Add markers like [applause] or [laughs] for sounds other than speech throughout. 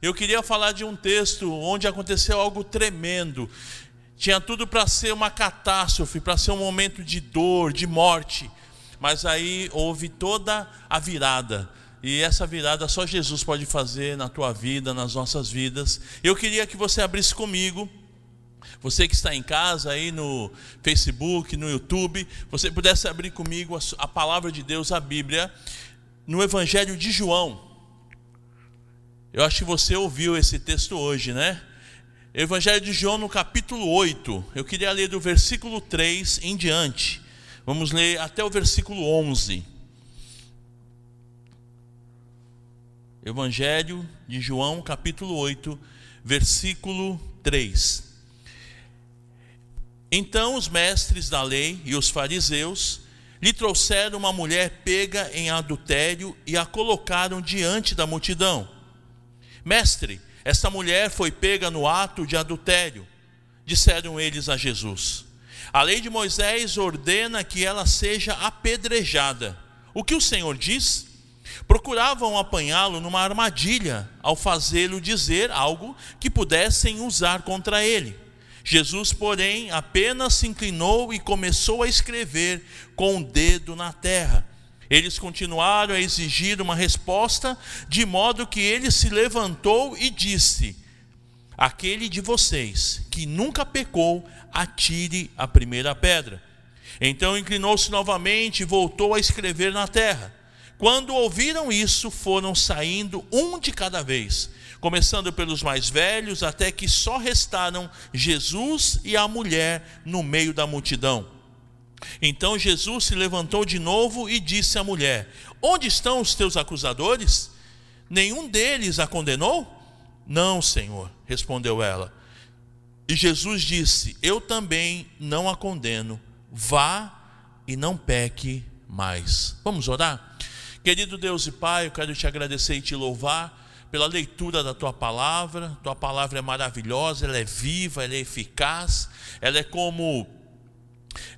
Eu queria falar de um texto onde aconteceu algo tremendo. Tinha tudo para ser uma catástrofe, para ser um momento de dor, de morte. Mas aí houve toda a virada. E essa virada só Jesus pode fazer na tua vida, nas nossas vidas. Eu queria que você abrisse comigo você que está em casa aí no Facebook, no YouTube, você pudesse abrir comigo a, palavra de Deus, a Bíblia, no Evangelho de João. Eu acho que você ouviu esse texto hoje, né? Evangelho de João, no capítulo 8. Eu queria ler do versículo 3 em diante. Vamos ler até o versículo 11. Evangelho de João, capítulo 8, versículo 3. Então os mestres da lei e os fariseus lhe trouxeram uma mulher pega em adultério e a colocaram diante da multidão. Mestre, esta mulher foi pega no ato de adultério, disseram eles a Jesus. A lei de Moisés ordena que ela seja apedrejada. O que o Senhor diz? Procuravam apanhá-lo numa armadilha ao fazê-lo dizer algo que pudessem usar contra ele. Jesus, porém, apenas se inclinou e começou a escrever com o dedo na terra. Eles continuaram a exigir uma resposta, de modo que ele se levantou e disse: Aquele de vocês que nunca pecou, atire a primeira pedra. Então inclinou-se novamente e voltou a escrever na terra. Quando ouviram isso, foram saindo um de cada vez começando pelos mais velhos, até que só restaram Jesus e a mulher no meio da multidão. Então Jesus se levantou de novo e disse à mulher: Onde estão os teus acusadores? Nenhum deles a condenou? Não, Senhor, respondeu ela. E Jesus disse: Eu também não a condeno. Vá e não peque mais. Vamos orar? Querido Deus e Pai, eu quero te agradecer e te louvar pela leitura da tua palavra. Tua palavra é maravilhosa, ela é viva, ela é eficaz, ela é como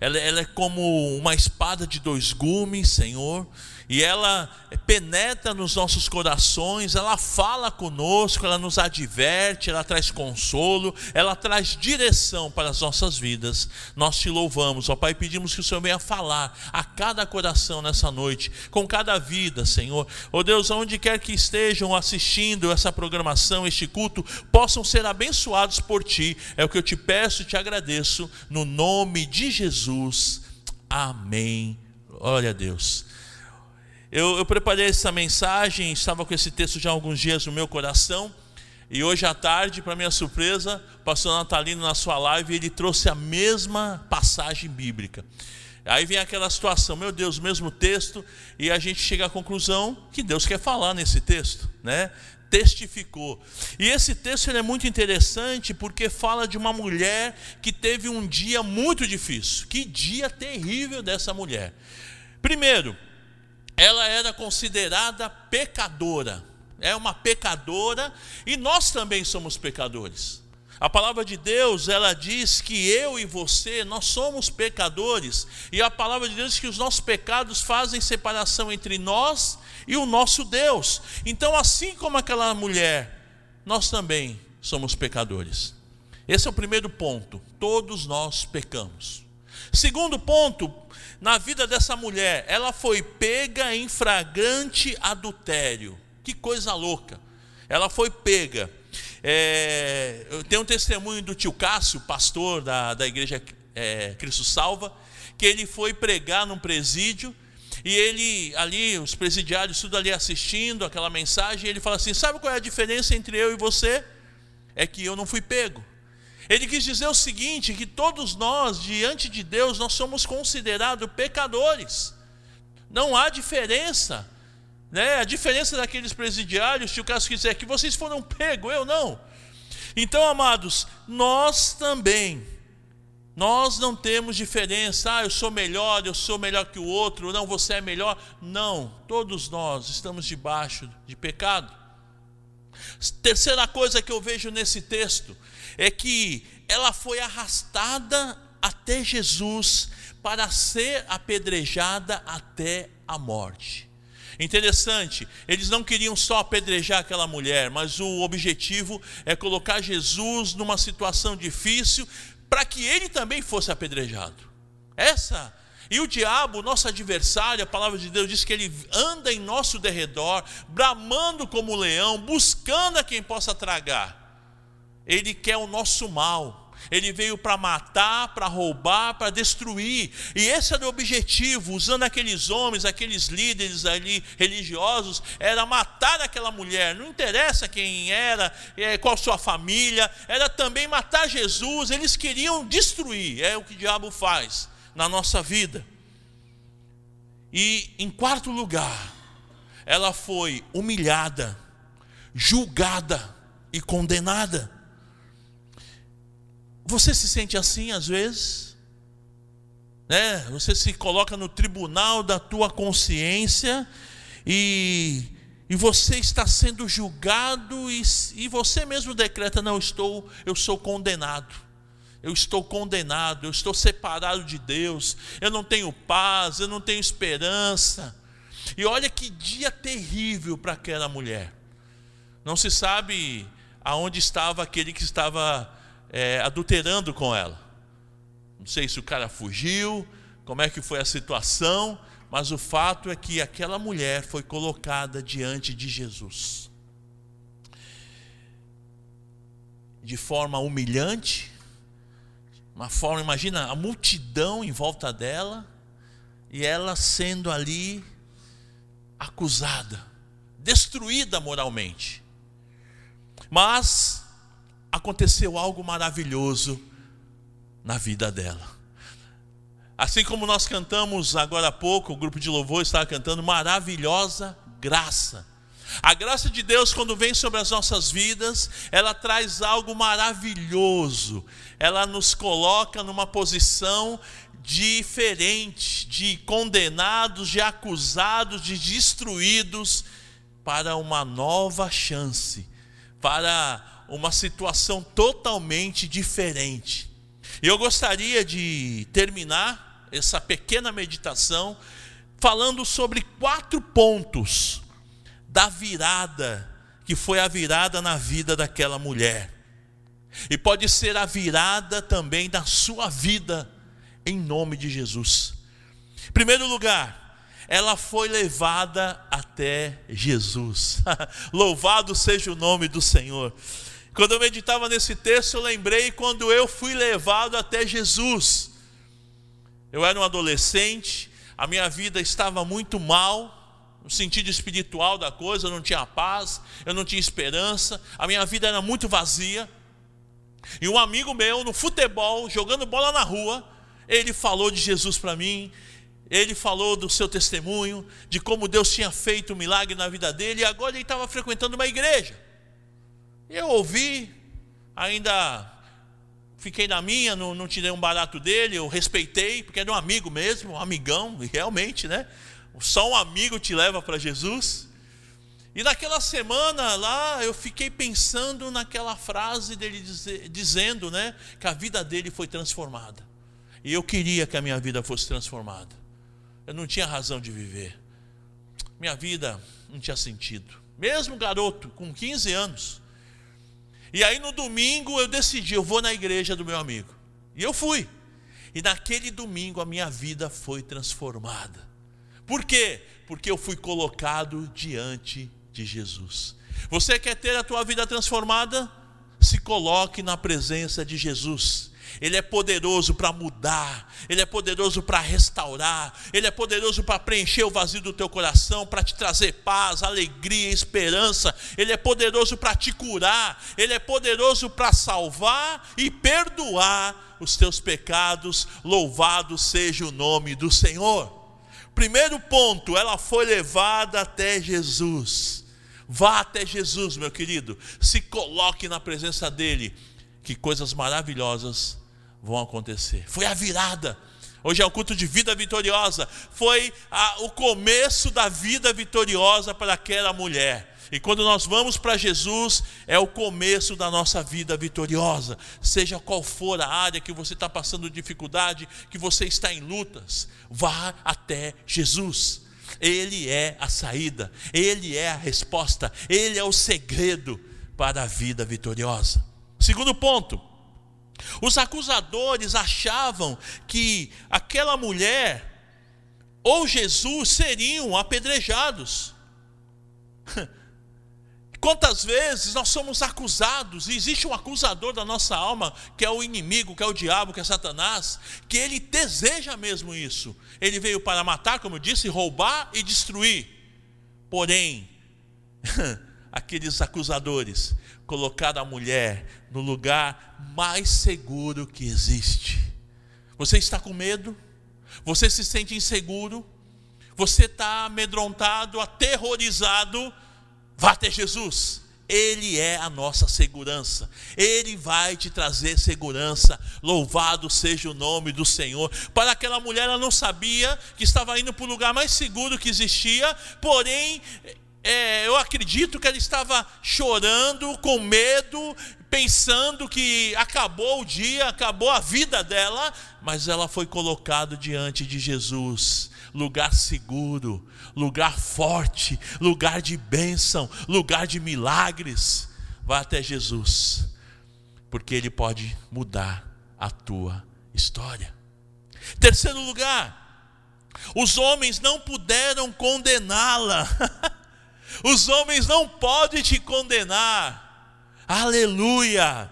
ela, ela é como uma espada de dois gumes, Senhor e ela penetra nos nossos corações, ela fala conosco, ela nos adverte, ela traz consolo, ela traz direção para as nossas vidas. Nós te louvamos, ó Pai, pedimos que o Senhor venha falar a cada coração nessa noite, com cada vida, Senhor. Ó Deus, onde quer que estejam assistindo essa programação, este culto, possam ser abençoados por ti. É o que eu te peço e te agradeço, no nome de Jesus. Amém. Olha a Deus. Eu, eu preparei essa mensagem, estava com esse texto já há alguns dias no meu coração. E hoje à tarde, para minha surpresa, o pastor Natalino, na sua live, ele trouxe a mesma passagem bíblica. Aí vem aquela situação, meu Deus, o mesmo texto, e a gente chega à conclusão que Deus quer falar nesse texto, né? Testificou. E esse texto é muito interessante porque fala de uma mulher que teve um dia muito difícil. Que dia terrível dessa mulher. Primeiro, ela era considerada pecadora. É uma pecadora e nós também somos pecadores. A palavra de Deus, ela diz que eu e você, nós somos pecadores, e a palavra de Deus diz que os nossos pecados fazem separação entre nós e o nosso Deus. Então, assim como aquela mulher, nós também somos pecadores. Esse é o primeiro ponto. Todos nós pecamos. Segundo ponto, na vida dessa mulher, ela foi pega em flagrante adultério. Que coisa louca. Ela foi pega. É, eu tenho um testemunho do tio Cássio, pastor da, da igreja é, Cristo Salva, que ele foi pregar num presídio e ele ali, os presidiários, tudo ali assistindo aquela mensagem, ele fala assim: sabe qual é a diferença entre eu e você? É que eu não fui pego. Ele quis dizer o seguinte: que todos nós, diante de Deus, nós somos considerados pecadores. Não há diferença. Né? A diferença daqueles presidiários, se o caso quiser, é que vocês foram pegos, eu não. Então, amados, nós também, nós não temos diferença, ah, eu sou melhor, eu sou melhor que o outro, não, você é melhor. Não, todos nós estamos debaixo de pecado. Terceira coisa que eu vejo nesse texto é que ela foi arrastada até Jesus para ser apedrejada até a morte. Interessante, eles não queriam só apedrejar aquela mulher, mas o objetivo é colocar Jesus numa situação difícil para que ele também fosse apedrejado. Essa e o diabo, nosso adversário, a palavra de Deus diz que ele anda em nosso derredor, bramando como leão, buscando a quem possa tragar. Ele quer o nosso mal. Ele veio para matar, para roubar, para destruir. E esse era o objetivo, usando aqueles homens, aqueles líderes ali religiosos, era matar aquela mulher. Não interessa quem era, é, qual sua família, era também matar Jesus. Eles queriam destruir. É o que o diabo faz na nossa vida. E em quarto lugar, ela foi humilhada, julgada e condenada. Você se sente assim às vezes? Né? Você se coloca no tribunal da tua consciência e, e você está sendo julgado e, e você mesmo decreta: não, estou, eu sou condenado. Eu estou condenado, eu estou separado de Deus, eu não tenho paz, eu não tenho esperança. E olha que dia terrível para aquela mulher. Não se sabe aonde estava aquele que estava é, adulterando com ela. Não sei se o cara fugiu, como é que foi a situação, mas o fato é que aquela mulher foi colocada diante de Jesus. De forma humilhante, uma forma, imagina a multidão em volta dela e ela sendo ali acusada, destruída moralmente. Mas aconteceu algo maravilhoso na vida dela. Assim como nós cantamos agora há pouco, o grupo de louvor estava cantando maravilhosa graça. A graça de Deus, quando vem sobre as nossas vidas, ela traz algo maravilhoso. Ela nos coloca numa posição diferente, de condenados, de acusados, de destruídos, para uma nova chance, para uma situação totalmente diferente. Eu gostaria de terminar essa pequena meditação falando sobre quatro pontos da virada que foi a virada na vida daquela mulher. E pode ser a virada também da sua vida, em nome de Jesus. Em primeiro lugar, ela foi levada até Jesus. [laughs] Louvado seja o nome do Senhor. Quando eu meditava nesse texto, eu lembrei quando eu fui levado até Jesus. Eu era um adolescente, a minha vida estava muito mal, no sentido espiritual da coisa, eu não tinha paz, eu não tinha esperança, a minha vida era muito vazia. E um amigo meu, no futebol, jogando bola na rua, ele falou de Jesus para mim, ele falou do seu testemunho, de como Deus tinha feito um milagre na vida dele, e agora ele estava frequentando uma igreja. Eu ouvi, ainda fiquei na minha, não, não tirei um barato dele, eu respeitei, porque era um amigo mesmo, um amigão, realmente, né? Só um amigo te leva para Jesus. E naquela semana lá, eu fiquei pensando naquela frase dele dizer, dizendo, né, que a vida dele foi transformada. E eu queria que a minha vida fosse transformada. Eu não tinha razão de viver. Minha vida não tinha sentido. Mesmo garoto, com 15 anos, e aí no domingo eu decidi, eu vou na igreja do meu amigo. E eu fui. E naquele domingo a minha vida foi transformada. Por quê? Porque eu fui colocado diante de Jesus. Você quer ter a tua vida transformada? Se coloque na presença de Jesus. Ele é poderoso para mudar, Ele é poderoso para restaurar, Ele é poderoso para preencher o vazio do teu coração, para te trazer paz, alegria, esperança. Ele é poderoso para te curar, Ele é poderoso para salvar e perdoar os teus pecados. Louvado seja o nome do Senhor. Primeiro ponto, ela foi levada até Jesus. Vá até Jesus, meu querido, se coloque na presença dEle, que coisas maravilhosas vão acontecer. Foi a virada. Hoje é o culto de vida vitoriosa. Foi a, o começo da vida vitoriosa para aquela mulher. E quando nós vamos para Jesus, é o começo da nossa vida vitoriosa. Seja qual for a área que você está passando dificuldade, que você está em lutas, vá até Jesus. Ele é a saída, Ele é a resposta, Ele é o segredo para a vida vitoriosa. Segundo ponto, os acusadores achavam que aquela mulher ou Jesus seriam apedrejados. [laughs] Quantas vezes nós somos acusados, e existe um acusador da nossa alma, que é o inimigo, que é o diabo, que é Satanás, que ele deseja mesmo isso. Ele veio para matar, como eu disse, roubar e destruir. Porém, [laughs] aqueles acusadores colocaram a mulher no lugar mais seguro que existe. Você está com medo? Você se sente inseguro? Você está amedrontado, aterrorizado? Vá até Jesus. Ele é a nossa segurança. Ele vai te trazer segurança. Louvado seja o nome do Senhor. Para aquela mulher, ela não sabia que estava indo para o lugar mais seguro que existia, porém, é, eu acredito que ela estava chorando, com medo, pensando que acabou o dia, acabou a vida dela, mas ela foi colocada diante de Jesus lugar seguro, lugar forte, lugar de bênção, lugar de milagres. Vá até Jesus, porque Ele pode mudar a tua história. Terceiro lugar, os homens não puderam condená-la. [laughs] Os homens não podem te condenar. Aleluia!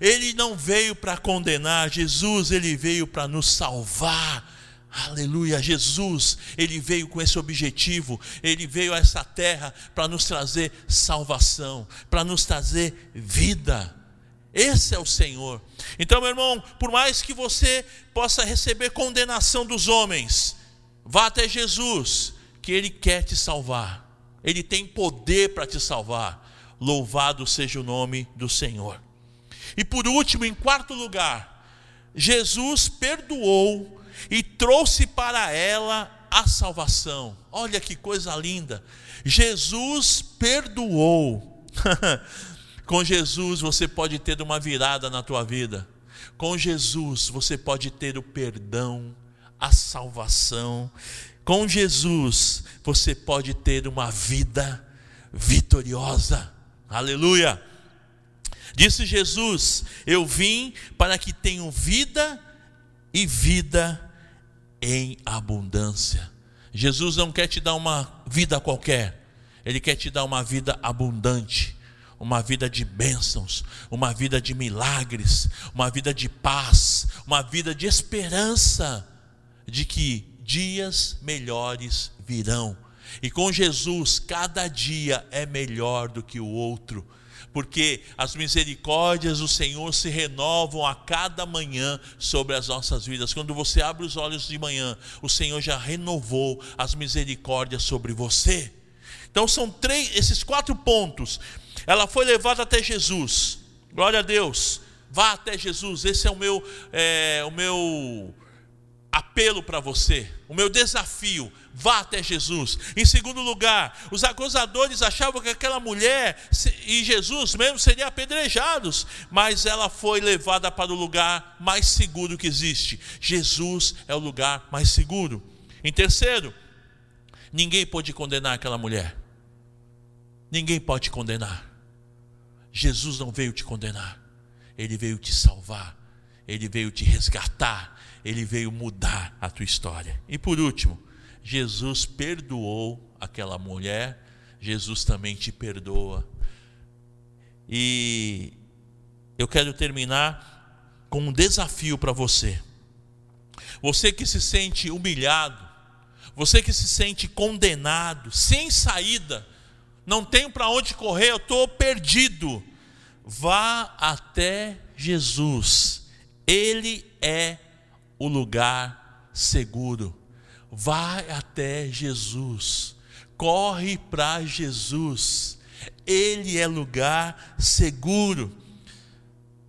Ele não veio para condenar, Jesus, ele veio para nos salvar. Aleluia, Jesus, ele veio com esse objetivo, ele veio a essa terra para nos trazer salvação, para nos trazer vida. Esse é o Senhor. Então, meu irmão, por mais que você possa receber condenação dos homens, vá até Jesus, que ele quer te salvar. Ele tem poder para te salvar. Louvado seja o nome do Senhor. E por último, em quarto lugar, Jesus perdoou e trouxe para ela a salvação. Olha que coisa linda! Jesus perdoou. [laughs] Com Jesus você pode ter uma virada na tua vida. Com Jesus você pode ter o perdão, a salvação. Com Jesus você pode ter uma vida vitoriosa. Aleluia! Disse Jesus: Eu vim para que tenham vida e vida em abundância. Jesus não quer te dar uma vida qualquer, Ele quer te dar uma vida abundante, uma vida de bênçãos, uma vida de milagres, uma vida de paz, uma vida de esperança de que dias melhores virão. E com Jesus, cada dia é melhor do que o outro porque as misericórdias do Senhor se renovam a cada manhã sobre as nossas vidas. Quando você abre os olhos de manhã, o Senhor já renovou as misericórdias sobre você. Então são três, esses quatro pontos. Ela foi levada até Jesus. Glória a Deus. Vá até Jesus. Esse é o meu, é, o meu apelo para você, o meu desafio, vá até Jesus. Em segundo lugar, os acusadores achavam que aquela mulher e Jesus mesmo seriam apedrejados, mas ela foi levada para o lugar mais seguro que existe. Jesus é o lugar mais seguro. Em terceiro, ninguém pode condenar aquela mulher. Ninguém pode condenar. Jesus não veio te condenar, ele veio te salvar, ele veio te resgatar ele veio mudar a tua história. E por último, Jesus perdoou aquela mulher, Jesus também te perdoa. E eu quero terminar com um desafio para você. Você que se sente humilhado, você que se sente condenado, sem saída, não tenho para onde correr, eu estou perdido. Vá até Jesus, Ele é o lugar seguro. Vai até Jesus. Corre para Jesus. Ele é lugar seguro.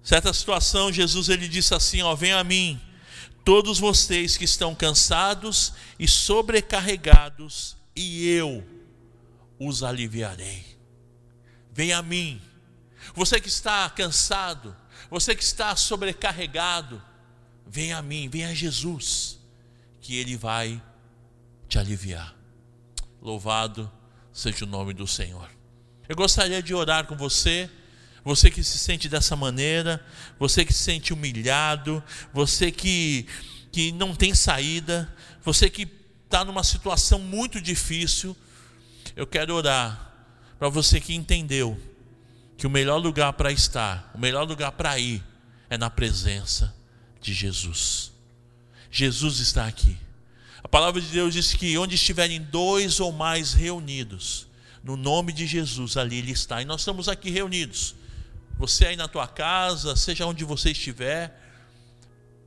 Certa situação, Jesus ele disse assim, ó, vem a mim, todos vocês que estão cansados e sobrecarregados, e eu os aliviarei. Vem a mim. Você que está cansado, você que está sobrecarregado, Vem a mim, vem a Jesus, que Ele vai te aliviar. Louvado seja o nome do Senhor. Eu gostaria de orar com você, você que se sente dessa maneira, você que se sente humilhado, você que, que não tem saída, você que está numa situação muito difícil. Eu quero orar para você que entendeu que o melhor lugar para estar, o melhor lugar para ir, é na presença de Jesus. Jesus está aqui. A palavra de Deus diz que onde estiverem dois ou mais reunidos, no nome de Jesus, ali Ele está. E nós estamos aqui reunidos. Você aí na tua casa, seja onde você estiver,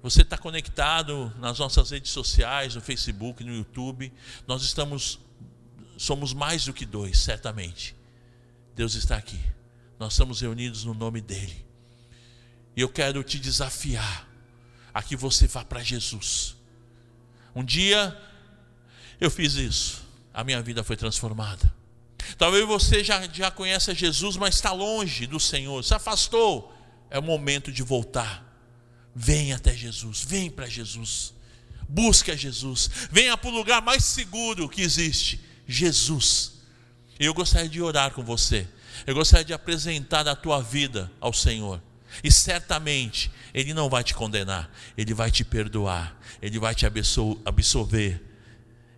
você está conectado nas nossas redes sociais, no Facebook, no YouTube. Nós estamos, somos mais do que dois, certamente. Deus está aqui. Nós estamos reunidos no nome dEle. E eu quero te desafiar a que você vá para Jesus. Um dia eu fiz isso, a minha vida foi transformada. Talvez você já, já conheça Jesus, mas está longe do Senhor, se afastou. É o momento de voltar. Venha até Jesus, vem para Jesus. Busque a Jesus. Venha para o lugar mais seguro que existe, Jesus. Eu gostaria de orar com você. Eu gostaria de apresentar a tua vida ao Senhor. E certamente Ele não vai te condenar, Ele vai te perdoar, Ele vai te absolver,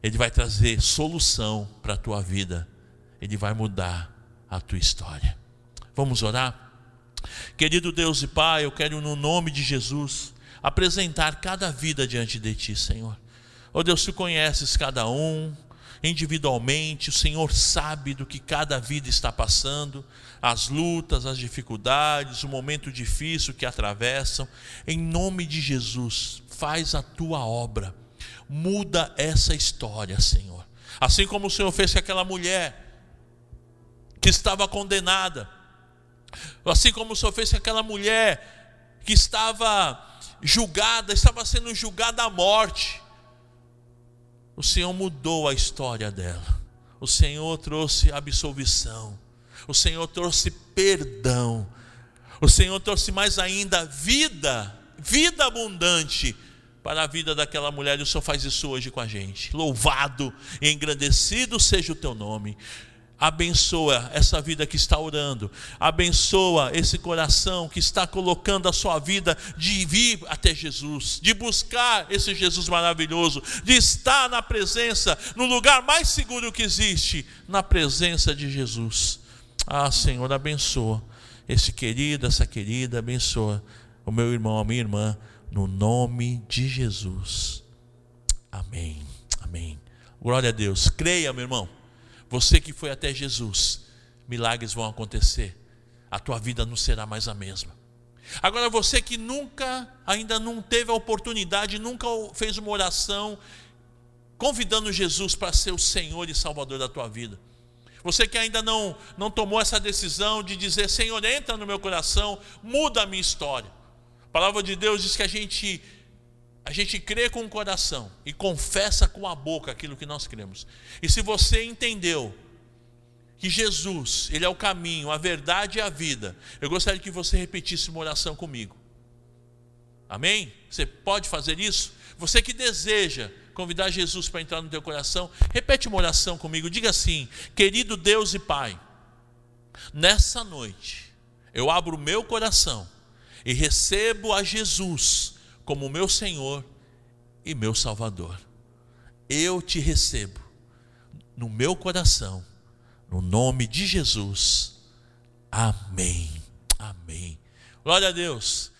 Ele vai trazer solução para a tua vida, Ele vai mudar a tua história. Vamos orar? Querido Deus e Pai, eu quero, no nome de Jesus, apresentar cada vida diante de Ti, Senhor. Oh Deus, Tu conheces cada um, individualmente, o Senhor sabe do que cada vida está passando, as lutas, as dificuldades, o momento difícil que atravessam. Em nome de Jesus, faz a tua obra, muda essa história, Senhor. Assim como o Senhor fez com aquela mulher que estava condenada, assim como o Senhor fez com aquela mulher que estava julgada, estava sendo julgada à morte o Senhor mudou a história dela. O Senhor trouxe absolvição. O Senhor trouxe perdão. O Senhor trouxe mais ainda vida, vida abundante para a vida daquela mulher. E o Senhor faz isso hoje com a gente. Louvado e engrandecido seja o teu nome abençoa essa vida que está orando, abençoa esse coração que está colocando a sua vida de vir até Jesus, de buscar esse Jesus maravilhoso, de estar na presença, no lugar mais seguro que existe, na presença de Jesus. Ah, Senhor, abençoa esse querido, essa querida, abençoa o meu irmão, a minha irmã, no nome de Jesus. Amém. Amém. Glória a Deus. Creia, meu irmão. Você que foi até Jesus, milagres vão acontecer. A tua vida não será mais a mesma. Agora você que nunca, ainda não teve a oportunidade, nunca fez uma oração convidando Jesus para ser o Senhor e Salvador da tua vida. Você que ainda não, não tomou essa decisão de dizer: Senhor, entra no meu coração, muda a minha história. A palavra de Deus diz que a gente a gente crê com o coração e confessa com a boca aquilo que nós cremos. E se você entendeu que Jesus, ele é o caminho, a verdade e a vida, eu gostaria que você repetisse uma oração comigo. Amém? Você pode fazer isso? Você que deseja convidar Jesus para entrar no teu coração, repete uma oração comigo. Diga assim: Querido Deus e Pai, nessa noite eu abro o meu coração e recebo a Jesus como meu Senhor e meu Salvador. Eu te recebo no meu coração, no nome de Jesus. Amém. Amém. Glória a Deus.